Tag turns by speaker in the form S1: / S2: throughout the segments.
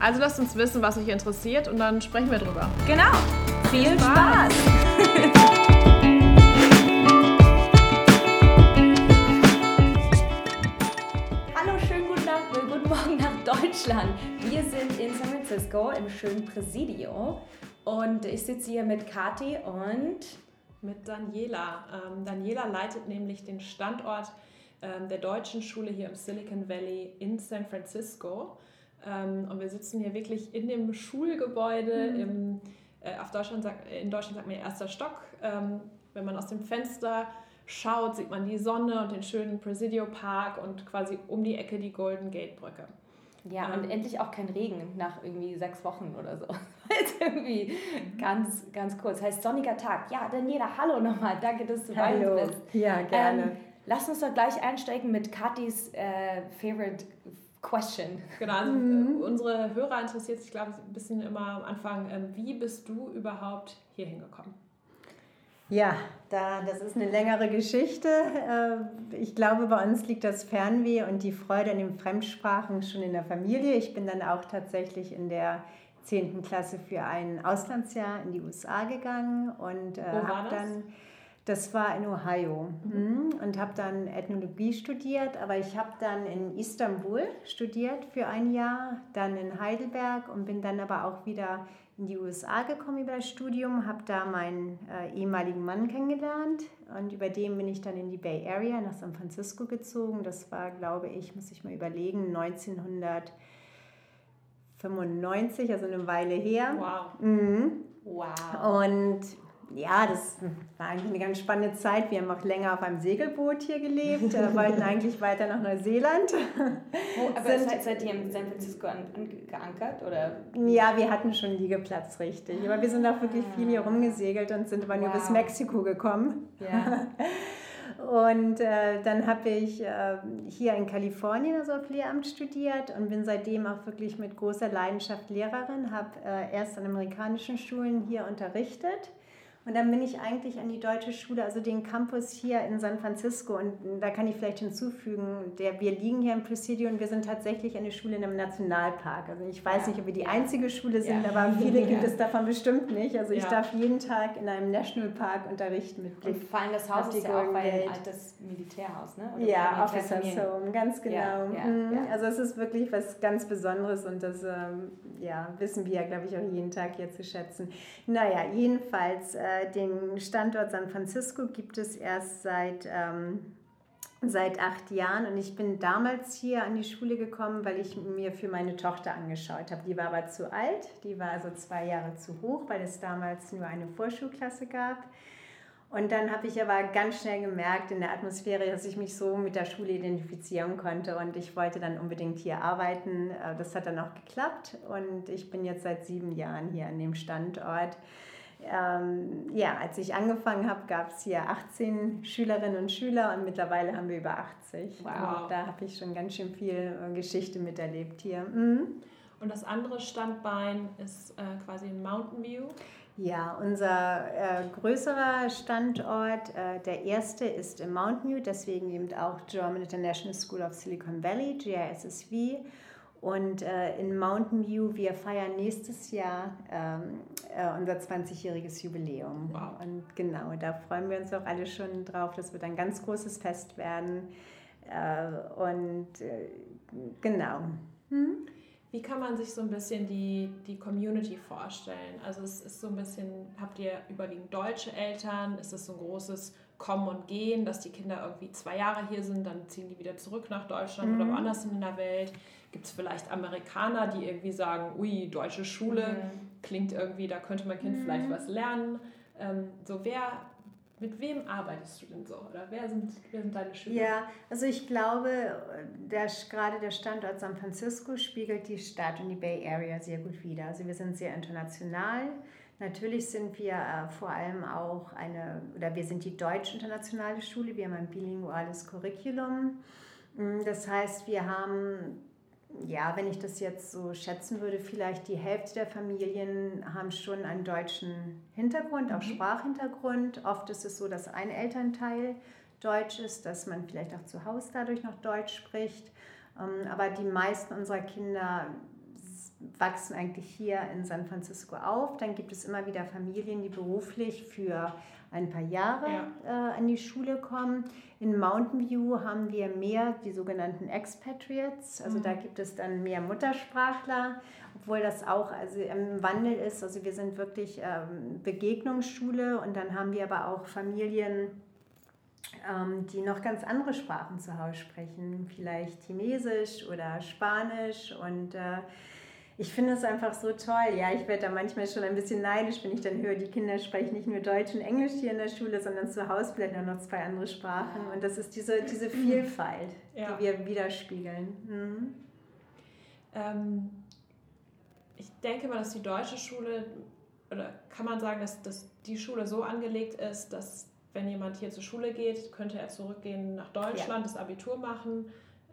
S1: Also lasst uns wissen, was euch interessiert und dann sprechen wir drüber.
S2: Genau. Viel Spaß. Hallo, schönen guten, Tag, äh, guten Morgen nach Deutschland. Wir sind in San Francisco im schönen Presidio und ich sitze hier mit Kati und
S1: mit Daniela. Ähm, Daniela leitet nämlich den Standort ähm, der deutschen Schule hier im Silicon Valley in San Francisco. Ähm, und wir sitzen hier wirklich in dem Schulgebäude. Mhm. Im, äh, auf Deutschland in Deutschland sagt man erster Stock. Ähm, wenn man aus dem Fenster schaut, sieht man die Sonne und den schönen Presidio Park und quasi um die Ecke die Golden Gate Brücke.
S2: Ja, ähm, und endlich auch kein Regen nach irgendwie sechs Wochen oder so. Jetzt irgendwie ganz, ganz kurz. Heißt sonniger Tag. Ja, Daniela, hallo nochmal. Danke, dass du bei uns bist.
S1: Ja, gerne. Ähm,
S2: lass uns doch gleich einsteigen mit Katis äh, Favorite Question.
S1: Genau, also mhm. unsere Hörer interessiert sich, glaube ich, ein bisschen immer am Anfang, ähm, wie bist du überhaupt hier hingekommen?
S3: Ja, da, das ist eine längere Geschichte. Äh, ich glaube, bei uns liegt das Fernweh und die Freude an den Fremdsprachen schon in der Familie. Ich bin dann auch tatsächlich in der 10. Klasse für ein Auslandsjahr in die USA gegangen und äh, habe dann das war in Ohio mhm. und habe dann Ethnologie studiert, aber ich habe dann in Istanbul studiert für ein Jahr, dann in Heidelberg und bin dann aber auch wieder in die USA gekommen über das Studium, habe da meinen äh, ehemaligen Mann kennengelernt und über den bin ich dann in die Bay Area nach San Francisco gezogen. Das war, glaube ich, muss ich mal überlegen, 1995, also eine Weile her.
S1: Wow.
S3: Mhm. Wow. Und ja, das war eigentlich eine ganz spannende Zeit. Wir haben auch länger auf einem Segelboot hier gelebt, äh, wollten eigentlich weiter nach Neuseeland.
S2: Oh, aber Sind, seid, seid ihr in San Francisco an, an, geankert? Oder?
S3: Ja, wir hatten schon Liegeplatz, richtig. Aber wir sind auch wirklich viel hier rumgesegelt und sind aber wow. nur bis Mexiko gekommen.
S2: Ja.
S3: Und äh, dann habe ich äh, hier in Kalifornien also auf Lehramt studiert und bin seitdem auch wirklich mit großer Leidenschaft Lehrerin, habe äh, erst an amerikanischen Schulen hier unterrichtet und dann bin ich eigentlich an die deutsche Schule, also den Campus hier in San Francisco. Und da kann ich vielleicht hinzufügen, der, wir liegen hier im Presidio und wir sind tatsächlich eine Schule in einem Nationalpark. Also ich weiß ja. nicht, ob wir die einzige Schule sind, ja. aber viele ja. gibt es davon bestimmt nicht. Also ich darf jeden Tag in einem Nationalpark unterrichten mit
S2: Blick. Und vor allem das Haus ist ja auch ein altes Militärhaus, ne?
S3: Oder ja, Officers Home, ganz genau. Mhm. Also es ist wirklich was ganz Besonderes und das ähm, ja, wissen wir ja, glaube ich, auch jeden Tag hier zu schätzen. Naja, jedenfalls... Äh, äh, den Standort San Francisco gibt es erst seit, ähm, seit acht Jahren und ich bin damals hier an die Schule gekommen, weil ich mir für meine Tochter angeschaut habe. Die war aber zu alt, die war also zwei Jahre zu hoch, weil es damals nur eine Vorschulklasse gab. Und dann habe ich aber ganz schnell gemerkt in der Atmosphäre, dass ich mich so mit der Schule identifizieren konnte und ich wollte dann unbedingt hier arbeiten. Äh, das hat dann auch geklappt und ich bin jetzt seit sieben Jahren hier an dem Standort ähm, ja, als ich angefangen habe, gab es hier 18 Schülerinnen und Schüler und mittlerweile haben wir über 80. Wow. Und da habe ich schon ganz schön viel äh, Geschichte miterlebt hier. Mhm.
S1: Und das andere Standbein ist äh, quasi in Mountain View.
S3: Ja, unser äh, größerer Standort, äh, der erste ist in Mountain View, deswegen eben auch German International School of Silicon Valley, GISSV. Und äh, in Mountain View, wir feiern nächstes Jahr ähm, äh, unser 20-jähriges Jubiläum.
S1: Wow.
S3: Und genau, da freuen wir uns auch alle schon drauf. Das wird ein ganz großes Fest werden. Äh, und äh, genau.
S1: Hm? Wie kann man sich so ein bisschen die, die Community vorstellen? Also es ist so ein bisschen, habt ihr überwiegend deutsche Eltern? Ist es so ein großes Kommen und Gehen, dass die Kinder irgendwie zwei Jahre hier sind, dann ziehen die wieder zurück nach Deutschland mhm. oder woanders in der Welt? Gibt es vielleicht Amerikaner, die irgendwie sagen, ui, deutsche Schule mhm. klingt irgendwie, da könnte mein Kind mhm. vielleicht was lernen. Ähm, so wer, mit wem arbeitest du denn so? Oder wer sind, wer sind deine Schüler?
S3: Ja, also ich glaube, der, gerade der Standort San Francisco spiegelt die Stadt und die Bay Area sehr gut wider. Also wir sind sehr international. Natürlich sind wir äh, vor allem auch eine, oder wir sind die deutsch-internationale Schule. Wir haben ein bilinguales Curriculum. Mm, das heißt, wir haben ja, wenn ich das jetzt so schätzen würde, vielleicht die Hälfte der Familien haben schon einen deutschen Hintergrund, auch mhm. Sprachhintergrund. Oft ist es so, dass ein Elternteil Deutsch ist, dass man vielleicht auch zu Hause dadurch noch Deutsch spricht. Ähm, aber die meisten unserer Kinder wachsen eigentlich hier in San Francisco auf. Dann gibt es immer wieder Familien, die beruflich für ein paar Jahre ja. äh, an die Schule kommen. In Mountain View haben wir mehr die sogenannten Expatriates, also mhm. da gibt es dann mehr Muttersprachler, obwohl das auch also im Wandel ist. Also wir sind wirklich ähm, Begegnungsschule und dann haben wir aber auch Familien, ähm, die noch ganz andere Sprachen zu Hause sprechen, vielleicht Chinesisch oder Spanisch und äh, ich finde es einfach so toll. Ja, ich werde da manchmal schon ein bisschen neidisch, wenn ich dann höre, die Kinder sprechen nicht nur Deutsch und Englisch hier in der Schule, sondern zu Hause auch noch zwei andere Sprachen. Und das ist diese, diese Vielfalt, ja. die wir widerspiegeln. Mhm.
S1: Ähm, ich denke mal, dass die deutsche Schule, oder kann man sagen, dass, dass die Schule so angelegt ist, dass wenn jemand hier zur Schule geht, könnte er zurückgehen nach Deutschland, ja. das Abitur machen.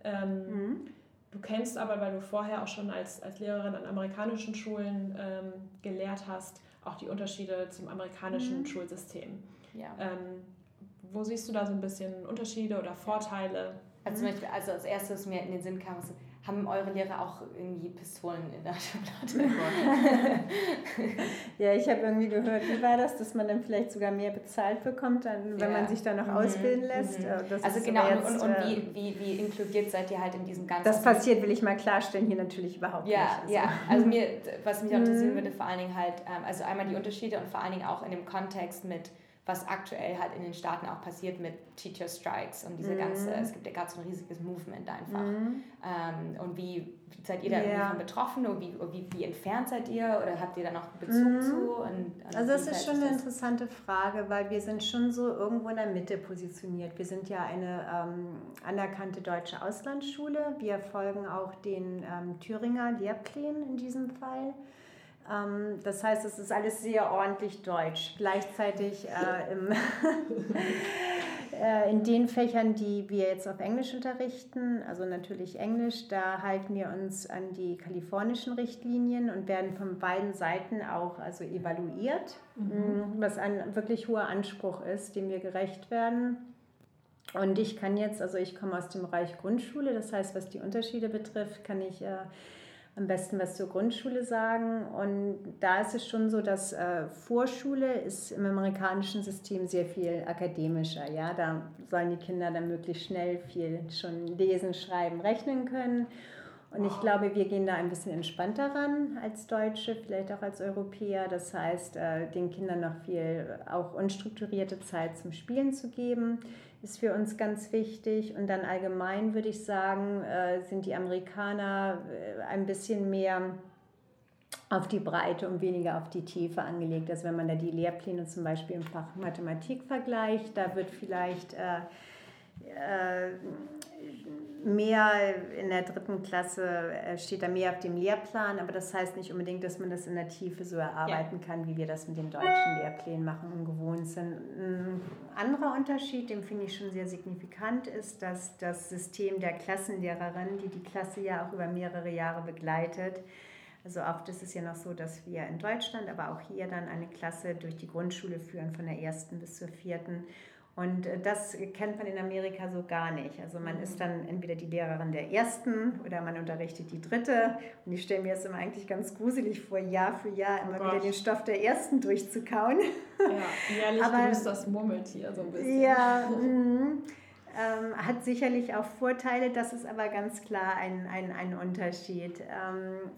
S1: Ähm, mhm Du kennst aber, weil du vorher auch schon als, als Lehrerin an amerikanischen Schulen ähm, gelehrt hast, auch die Unterschiede zum amerikanischen mhm. Schulsystem. Ja. Ähm, wo siehst du da so ein bisschen Unterschiede oder Vorteile?
S2: Also, zum Beispiel, also als erstes mir in den Sinn kam, haben eure Lehrer auch irgendwie Pistolen in der Schublade?
S3: ja, ich habe irgendwie gehört, wie war das, dass man dann vielleicht sogar mehr bezahlt bekommt, dann, wenn ja. man sich dann noch mhm. ausbilden lässt. Mhm.
S2: Das also genau, jetzt, und, und, wie, ähm, wie, wie inkludiert seid ihr halt in diesem ganzen...
S3: Das passiert, will ich mal klarstellen, hier natürlich überhaupt
S2: ja,
S3: nicht.
S2: Also. Ja, also mir, was mich interessieren mhm. würde, vor allen Dingen halt, ähm, also einmal die Unterschiede und vor allen Dingen auch in dem Kontext mit was aktuell halt in den Staaten auch passiert mit Teacher Strikes und diese mhm. ganze, es gibt ja gerade so ein riesiges Movement einfach. Mhm. Ähm, und wie seid ihr da yeah. irgendwie betroffen oder wie, wie, wie entfernt seid ihr oder habt ihr da noch Bezug mhm. zu? Und,
S3: und also das ist schon eine interessante Frage, weil wir sind schon so irgendwo in der Mitte positioniert. Wir sind ja eine ähm, anerkannte deutsche Auslandsschule. Wir folgen auch den ähm, Thüringer Lehrplänen in diesem Fall. Ähm, das heißt, es ist alles sehr ordentlich deutsch. Gleichzeitig äh, im äh, in den Fächern, die wir jetzt auf Englisch unterrichten, also natürlich Englisch, da halten wir uns an die kalifornischen Richtlinien und werden von beiden Seiten auch also evaluiert, mhm. was ein wirklich hoher Anspruch ist, dem wir gerecht werden. Und ich kann jetzt, also ich komme aus dem Bereich Grundschule, das heißt, was die Unterschiede betrifft, kann ich äh, am besten was zur Grundschule sagen. Und da ist es schon so, dass äh, Vorschule ist im amerikanischen System sehr viel akademischer. Ja? Da sollen die Kinder dann möglichst schnell viel schon lesen, schreiben, rechnen können. Und ich glaube, wir gehen da ein bisschen entspannter ran als Deutsche, vielleicht auch als Europäer. Das heißt, äh, den Kindern noch viel auch unstrukturierte Zeit zum Spielen zu geben ist für uns ganz wichtig. Und dann allgemein würde ich sagen, äh, sind die Amerikaner äh, ein bisschen mehr auf die Breite und weniger auf die Tiefe angelegt. Also wenn man da die Lehrpläne zum Beispiel im Fach Mathematik vergleicht, da wird vielleicht äh, äh, mehr in der dritten Klasse äh, steht da mehr auf dem Lehrplan, aber das heißt nicht unbedingt, dass man das in der Tiefe so erarbeiten ja. kann, wie wir das mit den deutschen Lehrplänen machen und gewohnt sind. Ein anderer Unterschied, den finde ich schon sehr signifikant, ist, dass das System der Klassenlehrerin, die die Klasse ja auch über mehrere Jahre begleitet, also oft ist es ja noch so, dass wir in Deutschland, aber auch hier dann eine Klasse durch die Grundschule führen, von der ersten bis zur vierten. Und äh, das kennt man in Amerika so gar nicht. Also man ist dann entweder die Lehrerin der ersten oder man unterrichtet die dritte. Und ich stelle mir das immer eigentlich ganz gruselig vor, Jahr für Jahr immer oh wieder den Stoff der ersten durchzukauen.
S1: Ja, jährlich Aber, grüßt das Murmeltier so ein bisschen.
S3: Ja, mhm. ähm, hat sicherlich auch Vorteile, das ist aber ganz klar ein, ein, ein Unterschied. Ähm,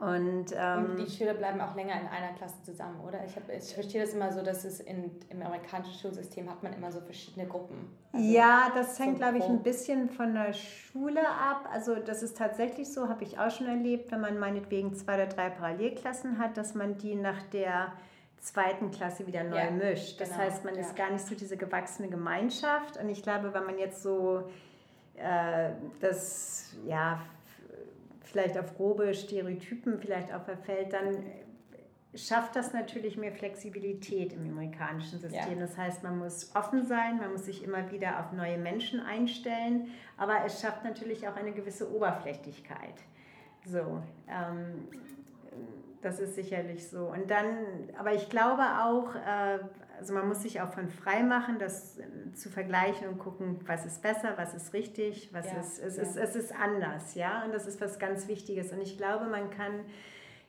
S3: und, ähm,
S2: und, die Schüler bleiben auch länger in einer Klasse zusammen, oder? Ich, hab, ich verstehe das immer so, dass es in, im amerikanischen Schulsystem hat man immer so verschiedene Gruppen.
S3: Also ja, das hängt, so glaube ich, ein bisschen von der Schule ab. Also das ist tatsächlich so, habe ich auch schon erlebt, wenn man meinetwegen zwei oder drei Parallelklassen hat, dass man die nach der zweiten Klasse wieder neu ja, mischt. Das genau, heißt, man ja. ist gar nicht so diese gewachsene Gemeinschaft. Und ich glaube, wenn man jetzt so äh, das, ja, vielleicht auf grobe Stereotypen vielleicht auch verfällt, dann schafft das natürlich mehr Flexibilität im amerikanischen System. Ja. Das heißt, man muss offen sein, man muss sich immer wieder auf neue Menschen einstellen, aber es schafft natürlich auch eine gewisse Oberflächlichkeit. So, ähm, das ist sicherlich so. Und dann, aber ich glaube auch, äh, also man muss sich auch von frei machen, das zu vergleichen und gucken, was ist besser, was ist richtig, was ja, ist, es, ja. ist, es ist anders, ja. Und das ist was ganz Wichtiges. Und ich glaube, man kann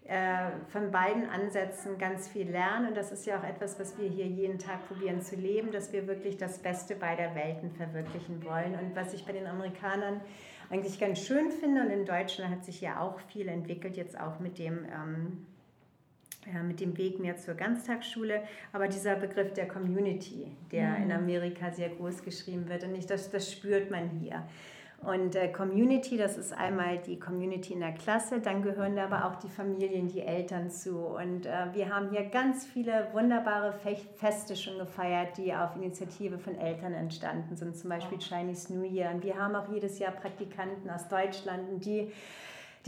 S3: äh, von beiden Ansätzen ganz viel lernen. Und das ist ja auch etwas, was wir hier jeden Tag probieren zu leben, dass wir wirklich das Beste beider Welten verwirklichen wollen. Und was ich bei den Amerikanern eigentlich ganz schön finde, und in Deutschland hat sich ja auch viel entwickelt, jetzt auch mit dem... Ähm, ja, mit dem Weg mehr zur Ganztagsschule, aber dieser Begriff der Community, der mhm. in Amerika sehr groß geschrieben wird, und ich, das, das spürt man hier. Und äh, Community, das ist einmal die Community in der Klasse, dann gehören da aber auch die Familien, die Eltern zu. Und äh, wir haben hier ganz viele wunderbare Feste schon gefeiert, die auf Initiative von Eltern entstanden sind, zum Beispiel Chinese New Year. Und wir haben auch jedes Jahr Praktikanten aus Deutschland, die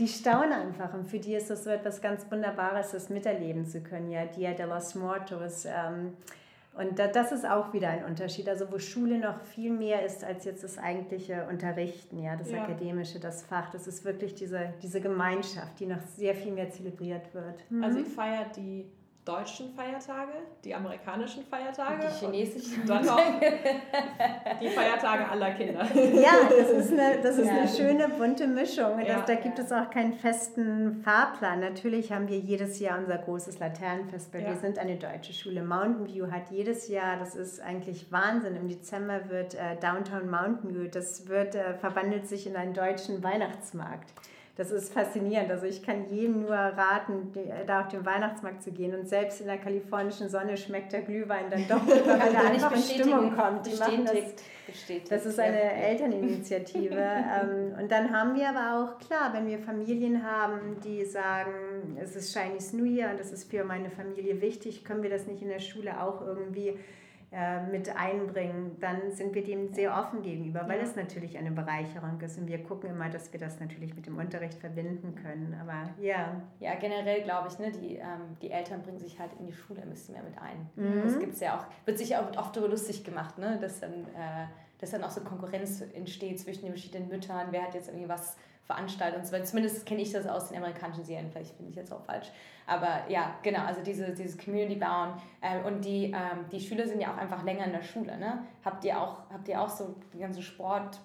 S3: die staunen einfach und für die ist das so etwas ganz Wunderbares, das miterleben zu können. Ja, Dia de los Muertos. Ähm, und das ist auch wieder ein Unterschied, also wo Schule noch viel mehr ist als jetzt das eigentliche Unterrichten, ja, das ja. Akademische, das Fach. Das ist wirklich diese, diese Gemeinschaft, die noch sehr viel mehr zelebriert wird.
S1: Mhm. Also ihr feiert die deutschen Feiertage, die amerikanischen Feiertage.
S2: Und die chinesischen.
S1: Und dann noch die Feiertage aller Kinder.
S3: Ja, das ist eine, das ist ja. eine schöne bunte Mischung. Das, ja, da gibt ja. es auch keinen festen Fahrplan. Natürlich haben wir jedes Jahr unser großes Laternenfest, weil wir sind eine deutsche Schule. Mountain View hat jedes Jahr, das ist eigentlich Wahnsinn, im Dezember wird äh, Downtown Mountain View, das wird, äh, verwandelt sich in einen deutschen Weihnachtsmarkt das ist faszinierend. Also ich kann jedem nur raten, da auf den Weihnachtsmarkt zu gehen. Und selbst in der kalifornischen Sonne schmeckt der Glühwein dann doch weil man da einfach in Stimmung kommt. Die machen das, das ist eine Elterninitiative. Ähm, und dann haben wir aber auch, klar, wenn wir Familien haben, die sagen, es ist Chinese New Year und das ist für meine Familie wichtig, können wir das nicht in der Schule auch irgendwie äh, mit einbringen, dann sind wir dem sehr offen gegenüber, weil ja. es natürlich eine Bereicherung ist und wir gucken immer, dass wir das natürlich mit dem Unterricht verbinden können. Aber ja.
S2: Ja, generell glaube ich, ne, die, ähm, die Eltern bringen sich halt in die Schule ein bisschen mehr mit ein. Mhm. Das gibt's ja auch, wird sich auch oft darüber lustig gemacht, ne, dass dann, äh, dass dann auch so Konkurrenz entsteht zwischen den verschiedenen Müttern, wer hat jetzt irgendwie was veranstaltet und so. Zumindest kenne ich das aus den amerikanischen Serien, vielleicht finde ich jetzt auch falsch. Aber ja, genau, also diese, dieses Community bauen. Ähm, und die, ähm, die Schüler sind ja auch einfach länger in der Schule. Ne? Habt, ihr auch, habt ihr auch so die ganze Sport,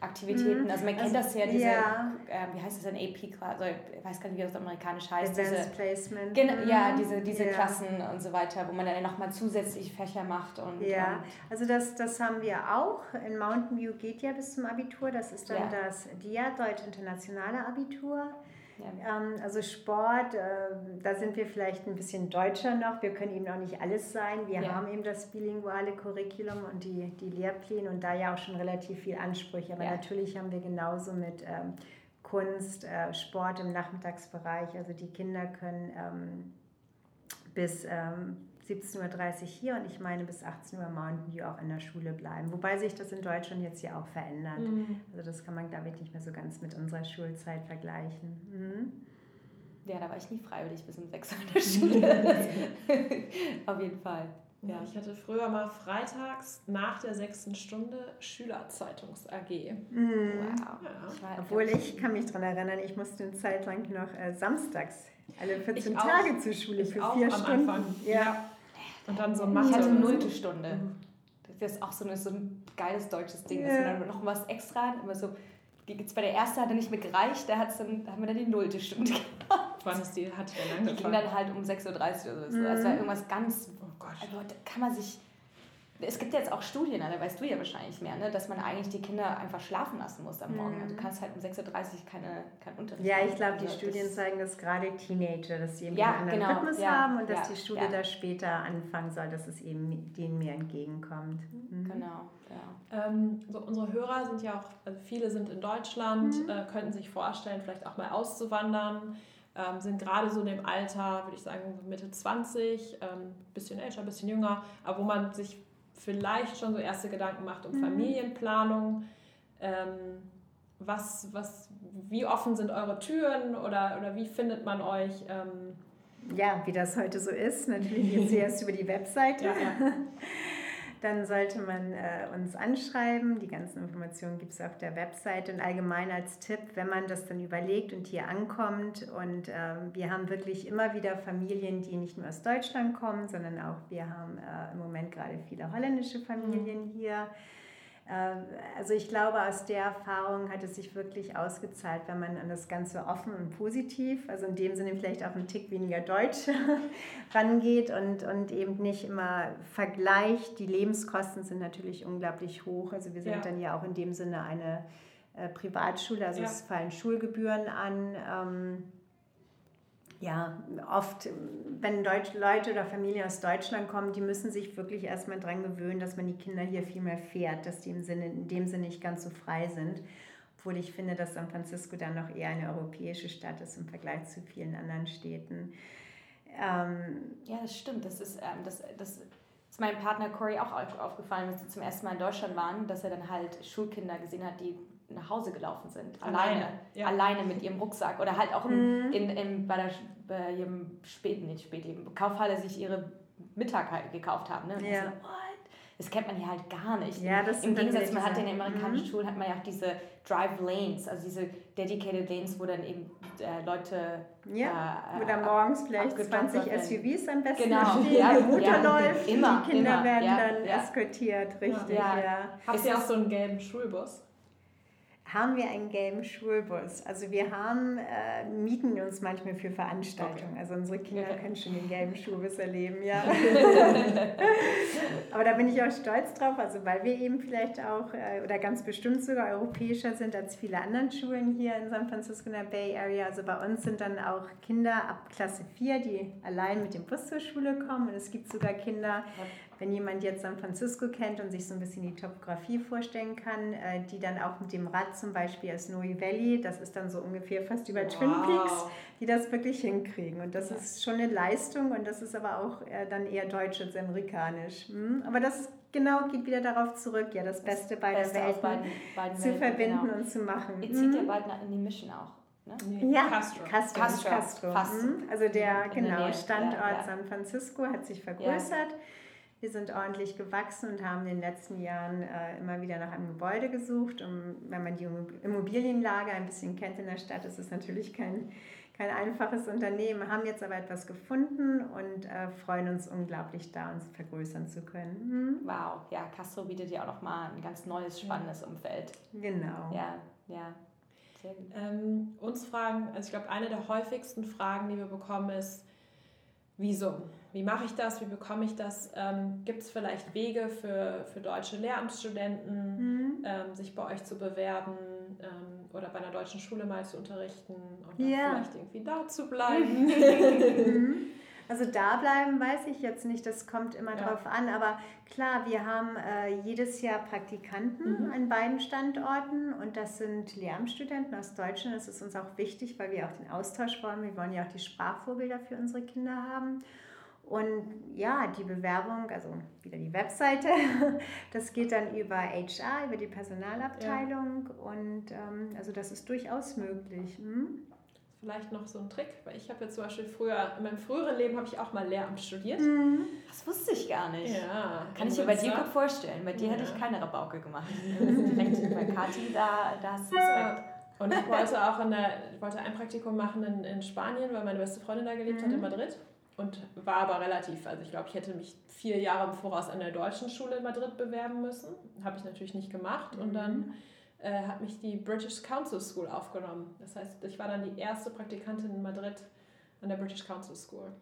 S2: Aktivitäten. Mhm. Also man kennt also, das ja, diese, ja. Äh, wie heißt das denn, AP, also ich weiß gar nicht, wie das amerikanisch heißt.
S3: Advanced diese, Placement.
S2: Genau, ja, diese, diese ja. Klassen und so weiter, wo man dann nochmal zusätzlich Fächer macht. Und,
S3: ja, und also das, das haben wir auch. In Mountain View geht ja bis zum Abitur. Das ist dann ja. das DIA, Deutsch Internationale Abitur. Ja. Ähm, also Sport, äh, da sind wir vielleicht ein bisschen deutscher noch. Wir können eben auch nicht alles sein. Wir ja. haben eben das bilinguale Curriculum und die, die Lehrpläne und da ja auch schon relativ viel Ansprüche. Aber ja. natürlich haben wir genauso mit ähm, Kunst, äh, Sport im Nachmittagsbereich. Also die Kinder können ähm, bis 17.30 Uhr hier und ich meine bis 18 Uhr Mountain View auch in der Schule bleiben. Wobei sich das in Deutschland jetzt ja auch verändert. Mhm. Also das kann man, glaube ich, nicht mehr so ganz mit unserer Schulzeit vergleichen. Mhm.
S2: Ja, da war ich nie freiwillig bis um 6 Uhr in der Schule. Auf jeden Fall.
S1: Ja, ich hatte früher mal freitags nach der sechsten Stunde Schülerzeitungs-AG.
S3: Mhm. Wow. Ja. Obwohl ich kann mich daran erinnern, ich musste eine Zeit lang noch äh, samstags alle 14 ich Tage auch. zur Schule für vier Stunden. Anfang.
S2: Ja. Und dann so Mathe. Ich hatte nullte Stunde. Das ist auch so, eine, so ein geiles deutsches Ding. Ja. Ist dann noch was extra. Immer so, jetzt bei der ersten hat er nicht mehr gereicht, da, hat's dann, da haben wir dann die nullte Stunde
S1: gehabt. Wann ist die? Hat der
S2: lange Die ging dann halt um 6.30 Uhr oder so. Mhm. Das war irgendwas ganz. Oh Gott. Also, da kann man sich es gibt jetzt auch Studien, da weißt du ja wahrscheinlich mehr, ne, dass man eigentlich die Kinder einfach schlafen lassen muss am Morgen. Mhm. Also du kannst halt um 6.30 Uhr keine, keinen Unterricht
S3: Ja, ich glaube, die also Studien zeigen das gerade Teenager, dass sie eben ja, einen genau, Rhythmus ja, haben und dass ja, die Schule ja. da später anfangen soll, dass es eben denen mehr entgegenkommt.
S2: Mhm. Genau,
S1: ja. Ähm, so unsere Hörer sind ja auch, also viele sind in Deutschland, mhm. äh, könnten sich vorstellen, vielleicht auch mal auszuwandern. ähm, sind gerade so in dem Alter, würde ich sagen, Mitte 20, ähm, bisschen älter, bisschen jünger, aber wo man sich vielleicht schon so erste Gedanken macht um mhm. Familienplanung. Ähm, was, was, wie offen sind eure Türen oder, oder wie findet man euch? Ähm,
S3: ja, wie das heute so ist, natürlich jetzt erst über die Webseite. Ja, ja. Dann sollte man äh, uns anschreiben. Die ganzen Informationen gibt es auf der Webseite. Und allgemein als Tipp, wenn man das dann überlegt und hier ankommt. Und äh, wir haben wirklich immer wieder Familien, die nicht nur aus Deutschland kommen, sondern auch wir haben äh, im Moment gerade viele holländische Familien mhm. hier also ich glaube, aus der Erfahrung hat es sich wirklich ausgezahlt, wenn man an das Ganze offen und positiv, also in dem Sinne vielleicht auch einen Tick weniger deutsch rangeht und, und eben nicht immer vergleicht. Die Lebenskosten sind natürlich unglaublich hoch. Also wir sind ja. dann ja auch in dem Sinne eine äh, Privatschule, also ja. es fallen Schulgebühren an. Ähm, ja, oft, wenn Deutsch, Leute oder Familien aus Deutschland kommen, die müssen sich wirklich erstmal daran gewöhnen, dass man die Kinder hier viel mehr fährt, dass die im Sinne, in dem Sinne nicht ganz so frei sind. Obwohl ich finde, dass San Francisco dann noch eher eine europäische Stadt ist im Vergleich zu vielen anderen Städten.
S2: Ähm, ja, das stimmt. Das ist, ähm, das, das ist meinem Partner Corey auch aufgefallen, als sie zum ersten Mal in Deutschland waren, dass er dann halt Schulkinder gesehen hat, die nach Hause gelaufen sind. Alleine. Alleine, ja. alleine mit ihrem Rucksack. Oder halt auch in, mhm. in, in, bei, der, bei ihrem späten, nicht spät, Kaufhalle sich ihre Mittag halt gekauft haben. Ne? ja. So, das kennt man hier halt gar nicht. Ja, das Im Gegensatz, man hat in den amerikanischen mhm. Schulen hat man ja auch diese Drive Lanes, also diese dedicated Lanes, wo dann eben äh, Leute
S3: ja, äh, wo dann morgens vielleicht 20 SUVs am besten genau. stehen, ja, die Mutter ja, läuft, immer, die Kinder immer. werden ja, dann eskortiert, richtig. Ja. Ja.
S1: Habt ihr auch so einen gelben Schulbus?
S3: Haben wir einen gelben Schulbus. Also wir haben, äh, mieten uns manchmal für Veranstaltungen. Okay. Also unsere Kinder können schon den gelben Schulbus erleben, ja. Aber da bin ich auch stolz drauf, also weil wir eben vielleicht auch äh, oder ganz bestimmt sogar europäischer sind als viele anderen Schulen hier in San Francisco in der Bay Area. Also bei uns sind dann auch Kinder ab Klasse 4, die allein mit dem Bus zur Schule kommen. Und es gibt sogar Kinder, wenn jemand jetzt San Francisco kennt und sich so ein bisschen die Topografie vorstellen kann, äh, die dann auch mit dem Rad zum Beispiel als Snowy Valley, das ist dann so ungefähr fast über wow. Twin Peaks, die das wirklich hinkriegen. Und das ja. ist schon eine Leistung und das ist aber auch äh, dann eher deutsch als amerikanisch. Hm? Aber das genau geht wieder darauf zurück, ja, das Beste beider Beste Welten beiden, beiden zu Welten, verbinden genau. und zu machen.
S2: Ihr zieht ja hm? bald in die Mission auch.
S3: Ne? Ja, Castro. Castro. Castro. Castro. Castro. Hm? Also der genau, Standort ja, ja. San Francisco hat sich vergrößert. Ja. Wir sind ordentlich gewachsen und haben in den letzten Jahren äh, immer wieder nach einem Gebäude gesucht. Und wenn man die Immobilienlage ein bisschen kennt in der Stadt, ist es natürlich kein, kein einfaches Unternehmen. Wir haben jetzt aber etwas gefunden und äh, freuen uns unglaublich, da uns vergrößern zu können.
S2: Hm? Wow, ja, Castro bietet ja auch nochmal ein ganz neues, spannendes Umfeld.
S3: Genau.
S2: Ja, ja.
S1: Ähm, uns fragen, also ich glaube, eine der häufigsten Fragen, die wir bekommen, ist, Visum. Wie mache ich das? Wie bekomme ich das? Ähm, Gibt es vielleicht Wege für, für deutsche Lehramtsstudenten, mhm. ähm, sich bei euch zu bewerben ähm, oder bei einer deutschen Schule mal zu unterrichten und ja. vielleicht irgendwie da zu bleiben?
S3: Mhm. Also da bleiben weiß ich jetzt nicht, das kommt immer ja. drauf an. Aber klar, wir haben äh, jedes Jahr Praktikanten mhm. an beiden Standorten und das sind Lehramtsstudenten aus Deutschland. Das ist uns auch wichtig, weil wir auch den Austausch wollen. Wir wollen ja auch die Sprachvorbilder für unsere Kinder haben. Und ja, die Bewerbung, also wieder die Webseite, das geht dann über HR, über die Personalabteilung. Ja. Und ähm, also das ist durchaus möglich. Hm?
S1: Vielleicht noch so ein Trick, weil ich habe jetzt zum Beispiel früher, in meinem früheren Leben habe ich auch mal Lehramt studiert.
S2: Mhm. Das wusste ich gar nicht. Ja, Kann ich mir bei dir gut vorstellen. Bei dir ja. hätte ich keine Rabauke gemacht. Direkt bei Kathi, da, da hast du Respekt.
S1: Und ich wollte auch in der, wollte ein Praktikum machen in, in Spanien, weil meine beste Freundin da gelebt mhm. hat, in mhm. Madrid. Und war aber relativ, also ich glaube, ich hätte mich vier Jahre im Voraus an der deutschen Schule in Madrid bewerben müssen. Habe ich natürlich nicht gemacht. Und dann mhm äh, hat mich die British Council School aufgenommen. Das heißt, ich war dann die erste Praktikantin in Madrid an der British Council School.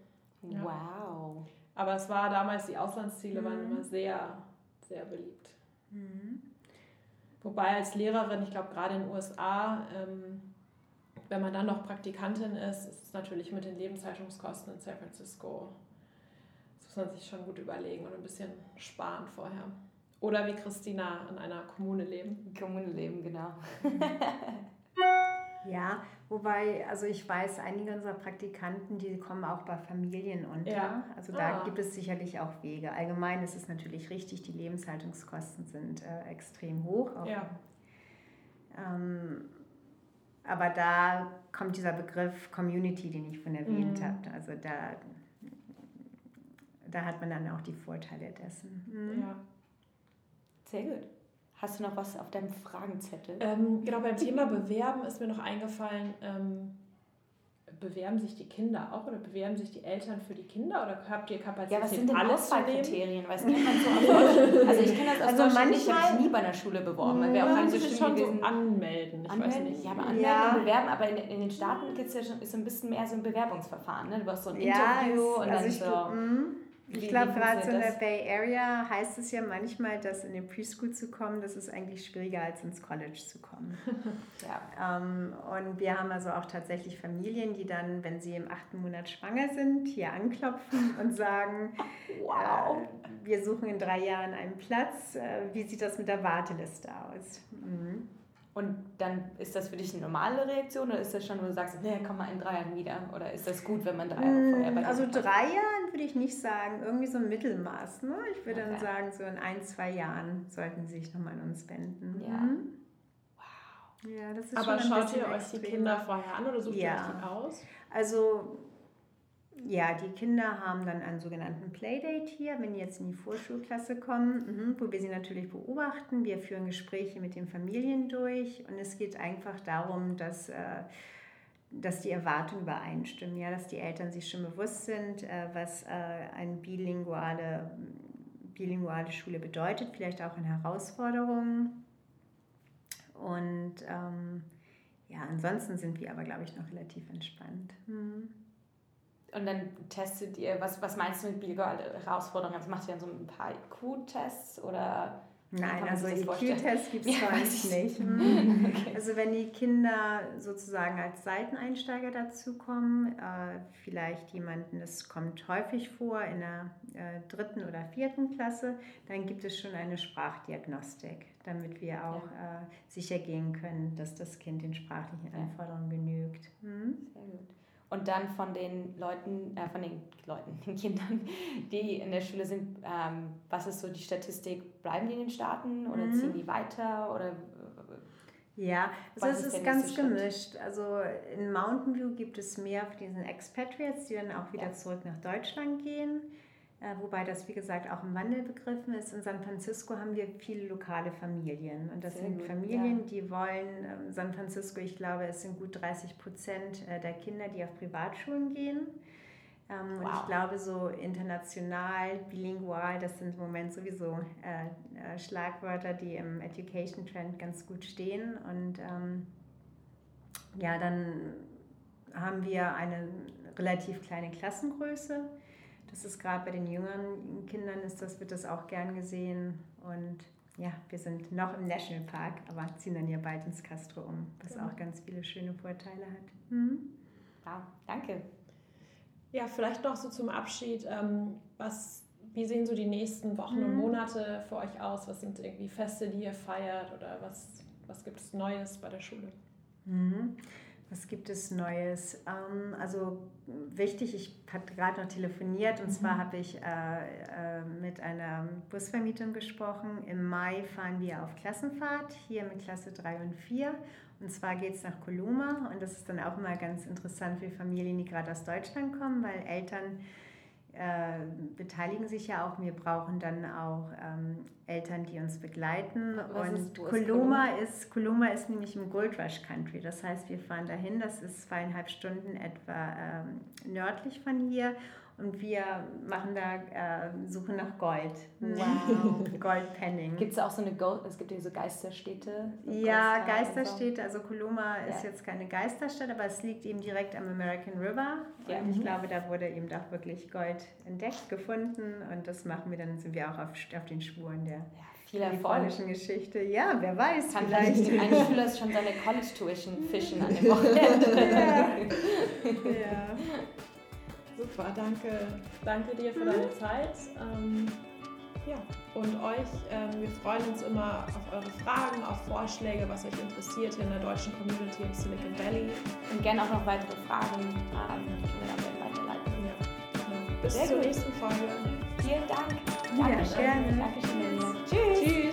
S2: Ja. Wow.
S1: Aber es war damals, die Auslandsziele mhm. waren immer sehr, sehr beliebt. Mhm. Wobei als Lehrerin, ich glaube gerade in den USA, ähm, wenn man dann noch Praktikantin ist, ist es natürlich mit den Lebenshaltungskosten in San Francisco, das muss man sich schon gut überlegen und ein bisschen sparen vorher. Oder wie Christina in einer Kommune leben.
S2: Kommune leben, genau.
S3: Ja, Ja, wobei, also ich weiß, einige unserer Praktikanten, die kommen auch bei Familien unter. Ja. Also da ah. gibt es sicherlich auch Wege. Allgemein ist es natürlich richtig, die Lebenshaltungskosten sind äh, extrem hoch. ja. Ähm, aber da kommt dieser Begriff Community, den ich von erwähnt mhm. habe. Also da, da hat man dann auch die Vorteile dessen.
S2: Mhm. Ja. Sehr gut. Hast du noch was auf deinem Fragenzettel?
S1: Ähm, genau, beim Thema Bewerben ist mir noch eingefallen, ähm, bewerben sich die Kinder auch oder bewerben sich die Eltern für die Kinder oder habt ihr Kapazität, ja, was sind denn alles Auswahlkriterien? Weil kennt man so aus Also ich kenne das aus also Deutschland nicht, ich habe mich nie bei einer Schule beworben. Man wäre auch nicht so schon so anmelden. Ich anmelden? weiß nicht.
S2: Ja, aber anmelden ja. und bewerben, aber in, in den Staaten gibt es ja schon ist so ein bisschen mehr so ein Bewerbungsverfahren. Ne? Du brauchst so ein ja, Interview
S3: und also dann so... Mhm. Ich glaube, gerade so in der Bay Area heißt es ja manchmal, dass in den Preschool zu kommen, das ist eigentlich schwieriger als ins College zu kommen. ja. Ähm, und wir haben also auch tatsächlich Familien, die dann, wenn sie im achten Monat schwanger sind, hier anklopfen und sagen, wow. Äh, wir suchen in drei Jahren einen Platz. Äh, wie sieht das mit der Warteliste aus? Mhm.
S2: Und dann ist das für dich eine normale Reaktion oder ist das schon, wo du sagst, nee, komm mal in drei Jahren wieder? Oder ist das gut, wenn man drei Jahre vorher
S3: bei Also drei Jahren würde ich nicht sagen, irgendwie so ein Mittelmaß. Ne? Ich würde okay. dann sagen, so in ein, zwei Jahren sollten sie sich nochmal an uns wenden. Ja. Mhm.
S1: Wow. Ja, das ist Aber schaut ihr euch die Kinder vorher an oder sucht ja. ihr euch die aus?
S3: Also ja, die Kinder haben dann einen sogenannten Playdate hier, wenn die jetzt in die Vorschulklasse kommen, mhm, wo wir sie natürlich beobachten. Wir führen Gespräche mit den Familien durch und es geht einfach darum, dass, äh, dass die Erwartungen übereinstimmen, ja, dass die Eltern sich schon bewusst sind, äh, was äh, eine bilinguale, bilinguale Schule bedeutet, vielleicht auch in Herausforderungen. Und ähm, ja, ansonsten sind wir aber, glaube ich, noch relativ entspannt. Mhm.
S2: Und dann testet ihr, was, was meinst du mit Bigo-Herausforderungen? Also macht ihr dann so ein paar IQ-Tests oder?
S3: Nein, also IQ-Tests gibt es ja, sonst nicht. Mhm. okay. Also wenn die Kinder sozusagen als Seiteneinsteiger dazukommen, äh, vielleicht jemanden, das kommt häufig vor in der äh, dritten oder vierten Klasse, dann gibt es schon eine Sprachdiagnostik, damit wir auch ja. äh, sicher gehen können, dass das Kind den sprachlichen Anforderungen genügt.
S2: Mhm. Sehr gut und dann von den Leuten, äh, von den Leuten, den Kindern, die in der Schule sind, ähm, was ist so die Statistik? Bleiben die in den Staaten oder mhm. ziehen die weiter oder
S3: ja, also es ist, ist ganz gemischt. Also in Mountain View gibt es mehr von diesen Expatriates, die dann auch wieder ja. zurück nach Deutschland gehen. Äh, wobei das, wie gesagt, auch im Wandel begriffen ist. In San Francisco haben wir viele lokale Familien. Und das Sehr sind gut, Familien, ja. die wollen, ähm, San Francisco, ich glaube, es sind gut 30 Prozent äh, der Kinder, die auf Privatschulen gehen. Ähm, wow. Und ich glaube, so international, bilingual, das sind im Moment sowieso äh, Schlagwörter, die im Education Trend ganz gut stehen. Und ähm, ja, dann haben wir eine relativ kleine Klassengröße. Das ist gerade bei den jüngeren Kindern ist das, wird das auch gern gesehen. Und ja, wir sind noch im Nationalpark, aber ziehen dann ja bald ins Castro um, was genau. auch ganz viele schöne Vorteile hat. Mhm.
S2: Wow, danke.
S1: Ja, vielleicht noch so zum Abschied. Ähm, was, wie sehen so die nächsten Wochen mhm. und Monate für euch aus? Was sind irgendwie Feste, die ihr feiert oder was, was gibt es Neues bei der Schule?
S3: Mhm. Was gibt es Neues? Ähm, also wichtig, ich habe gerade noch telefoniert und mhm. zwar habe ich äh, äh, mit einer Busvermietung gesprochen. Im Mai fahren wir auf Klassenfahrt, hier mit Klasse 3 und 4. Und zwar geht es nach Coloma und das ist dann auch immer ganz interessant für Familien, die gerade aus Deutschland kommen, weil Eltern äh, beteiligen sich ja auch. Wir brauchen dann auch ähm, Eltern, die uns begleiten. Was und ist, Coloma ist, Coloma ist nämlich im Gold Rush Country. Das heißt, wir fahren dahin. Das ist zweieinhalb Stunden etwa ähm, nördlich von hier. Und wir machen da, äh, suchen nach Gold. Wow. Goldpenning.
S2: Gibt es auch so eine, Go es gibt ja so Geisterstädte?
S3: So ja, Geisterstädte. Also Coloma ja. ist jetzt keine Geisterstadt, aber es liegt eben direkt am American River. Ja. Und ich mhm. glaube, da wurde eben doch wirklich Gold entdeckt, gefunden. Und das machen wir, dann sind wir auch auf, auf den Spuren der ja, kalifornischen Geschichte. Ja, wer weiß, Kann vielleicht.
S2: Ein Schüler ist schon seine College-Tuition fischen an dem Wochenende. ja.
S1: ja. Super, danke, danke dir für deine Zeit. Ähm, Ja, und euch, ähm, wir freuen uns immer auf eure Fragen, auf Vorschläge, was euch interessiert hier in der deutschen Community im Silicon Valley.
S2: Und gerne auch noch weitere Fragen, ähm, die wir dann weiterleiten. Ja,
S1: genau. Bis Sehr zur gut. nächsten Folge.
S2: Vielen Dank.
S3: Dankeschön.
S2: Ja, gerne. Dankeschön, Tschüss. Tschüss.